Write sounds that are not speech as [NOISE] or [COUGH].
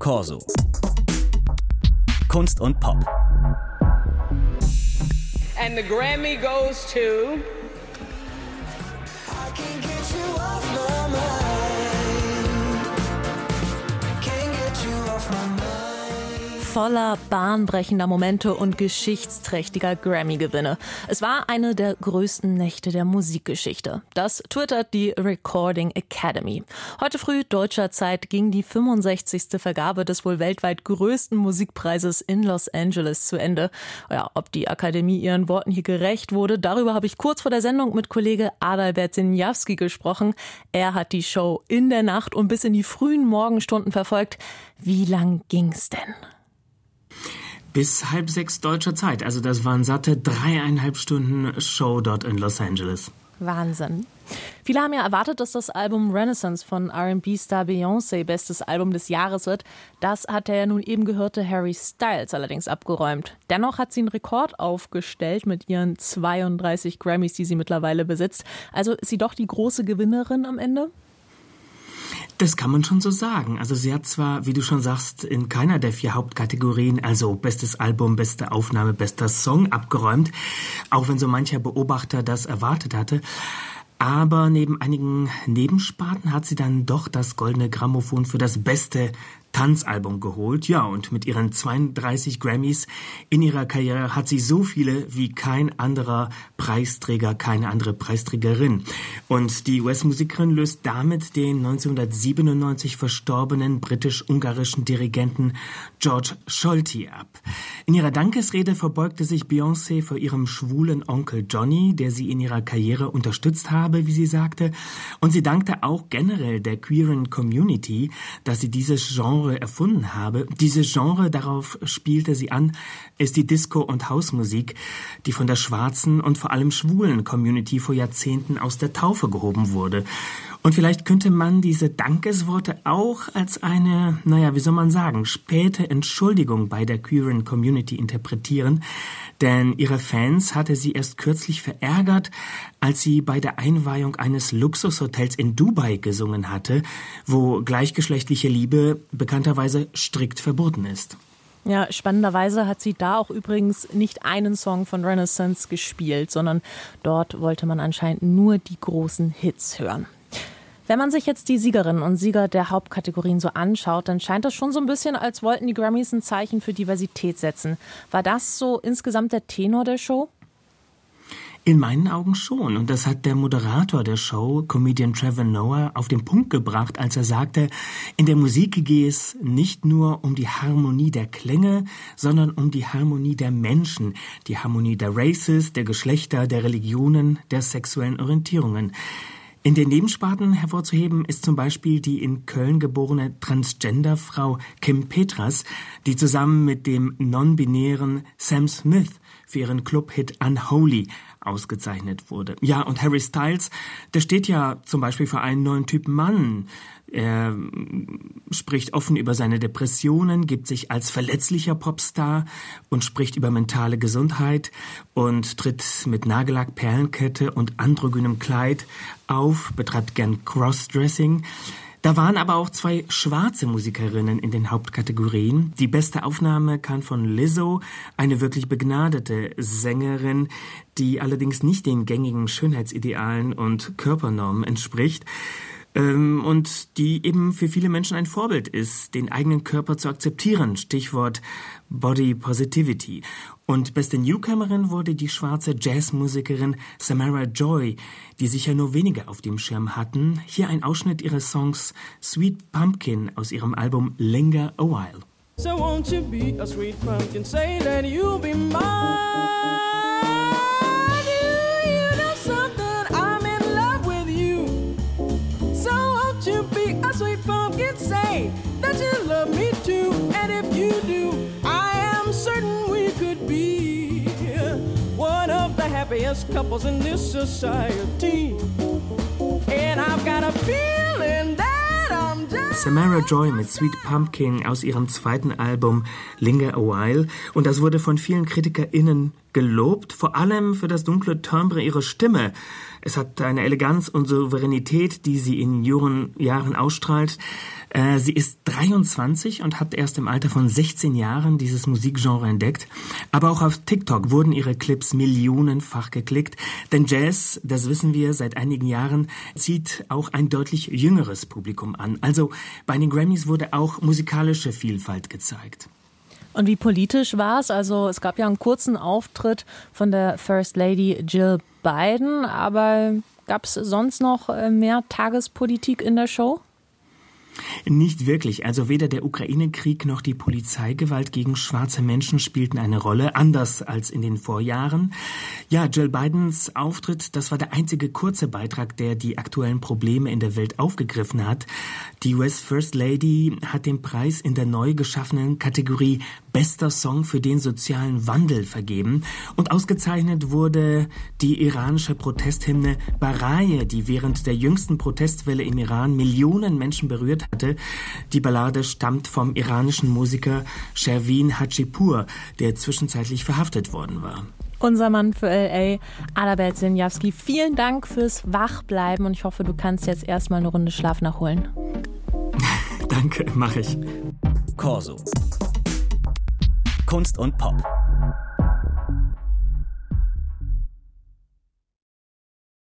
Corso. Kunst und Pop. And the Grammy goes to. Voller bahnbrechender Momente und geschichtsträchtiger Grammy-Gewinne. Es war eine der größten Nächte der Musikgeschichte. Das twittert die Recording Academy. Heute früh deutscher Zeit ging die 65. Vergabe des wohl weltweit größten Musikpreises in Los Angeles zu Ende. Ja, ob die Akademie ihren Worten hier gerecht wurde, darüber habe ich kurz vor der Sendung mit Kollege Adalbert Sinjawski gesprochen. Er hat die Show in der Nacht und bis in die frühen Morgenstunden verfolgt. Wie lang ging's denn? Bis halb sechs deutscher Zeit. Also das waren satte dreieinhalb Stunden Show dort in Los Angeles. Wahnsinn. Viele haben ja erwartet, dass das Album Renaissance von RB-Star Beyoncé bestes Album des Jahres wird. Das hat der nun eben gehörte Harry Styles allerdings abgeräumt. Dennoch hat sie einen Rekord aufgestellt mit ihren 32 Grammys, die sie mittlerweile besitzt. Also ist sie doch die große Gewinnerin am Ende? Das kann man schon so sagen. Also sie hat zwar, wie du schon sagst, in keiner der vier Hauptkategorien, also bestes Album, beste Aufnahme, bester Song abgeräumt, auch wenn so mancher Beobachter das erwartet hatte. Aber neben einigen Nebensparten hat sie dann doch das goldene Grammophon für das beste Tanzalbum geholt. Ja, und mit ihren 32 Grammys in ihrer Karriere hat sie so viele wie kein anderer Preisträger, keine andere Preisträgerin. Und die US-Musikerin löst damit den 1997 verstorbenen britisch-ungarischen Dirigenten George Scholti ab. In ihrer Dankesrede verbeugte sich Beyoncé vor ihrem schwulen Onkel Johnny, der sie in ihrer Karriere unterstützt habe, wie sie sagte. Und sie dankte auch generell der queeren Community, dass sie dieses Genre Genre erfunden habe. Dieses Genre, darauf spielte sie an, ist die Disco- und Hausmusik, die von der schwarzen und vor allem schwulen Community vor Jahrzehnten aus der Taufe gehoben wurde. Und vielleicht könnte man diese Dankesworte auch als eine, naja, wie soll man sagen, späte Entschuldigung bei der queeren Community interpretieren, denn ihre Fans hatte sie erst kürzlich verärgert, als sie bei der Einweihung eines Luxushotels in Dubai gesungen hatte, wo gleichgeschlechtliche Liebe bekannterweise strikt verboten ist. Ja, spannenderweise hat sie da auch übrigens nicht einen Song von Renaissance gespielt, sondern dort wollte man anscheinend nur die großen Hits hören. Wenn man sich jetzt die Siegerinnen und Sieger der Hauptkategorien so anschaut, dann scheint das schon so ein bisschen, als wollten die Grammys ein Zeichen für Diversität setzen. War das so insgesamt der Tenor der Show? In meinen Augen schon. Und das hat der Moderator der Show, Comedian Trevor Noah, auf den Punkt gebracht, als er sagte, in der Musik gehe es nicht nur um die Harmonie der Klänge, sondern um die Harmonie der Menschen, die Harmonie der Races, der Geschlechter, der Religionen, der sexuellen Orientierungen. In den Nebensparten hervorzuheben ist zum Beispiel die in Köln geborene Transgender-Frau Kim Petras, die zusammen mit dem non-binären Sam Smith für ihren Clubhit Unholy ausgezeichnet wurde. Ja, und Harry Styles, der steht ja zum Beispiel für einen neuen Typ Mann. Er spricht offen über seine Depressionen, gibt sich als verletzlicher Popstar und spricht über mentale Gesundheit und tritt mit Nagellack, Perlenkette und androgynem Kleid auf, betreibt gern Crossdressing. Da waren aber auch zwei schwarze Musikerinnen in den Hauptkategorien. Die beste Aufnahme kam von Lizzo, eine wirklich begnadete Sängerin, die allerdings nicht den gängigen Schönheitsidealen und Körpernormen entspricht ähm, und die eben für viele Menschen ein Vorbild ist, den eigenen Körper zu akzeptieren. Stichwort Body Positivity. Und beste Newcomerin wurde die schwarze Jazzmusikerin Samara Joy, die sicher nur wenige auf dem Schirm hatten. Hier ein Ausschnitt ihres Songs Sweet Pumpkin aus ihrem Album Linger a While. So won't you be a sweet pumpkin, say that you'll be mine. Happiest couples in this society. And I've got a feeling that Samara Joy mit Sweet Pumpkin aus ihrem zweiten Album Linger a While. Und das wurde von vielen KritikerInnen gelobt, vor allem für das dunkle Timbre ihrer Stimme. Es hat eine Eleganz und Souveränität, die sie in jungen Jahren ausstrahlt. Äh, sie ist 23 und hat erst im Alter von 16 Jahren dieses Musikgenre entdeckt. Aber auch auf TikTok wurden ihre Clips millionenfach geklickt. Denn Jazz, das wissen wir seit einigen Jahren, zieht auch ein deutlich jüngeres Publikum an. Also bei den Grammys wurde auch musikalische Vielfalt gezeigt. Und wie politisch war es? Also es gab ja einen kurzen Auftritt von der First Lady Jill Biden, aber gab es sonst noch äh, mehr Tagespolitik in der Show? Nicht wirklich. Also weder der Ukraine-Krieg noch die Polizeigewalt gegen schwarze Menschen spielten eine Rolle, anders als in den Vorjahren. Ja, Jill Bidens Auftritt, das war der einzige kurze Beitrag, der die aktuellen Probleme in der Welt aufgegriffen hat. Die US First Lady hat den Preis in der neu geschaffenen Kategorie Bester Song für den sozialen Wandel vergeben und ausgezeichnet wurde die iranische Protesthymne Baraye, die während der jüngsten Protestwelle im Iran Millionen Menschen berührt hatte. Die Ballade stammt vom iranischen Musiker Shervin Hajipur, der zwischenzeitlich verhaftet worden war. Unser Mann für LA, Adalbert Sinjawski, vielen Dank fürs Wachbleiben und ich hoffe, du kannst jetzt erstmal eine Runde Schlaf nachholen. [LAUGHS] Danke, mache ich. Corso. Kunst und Pop.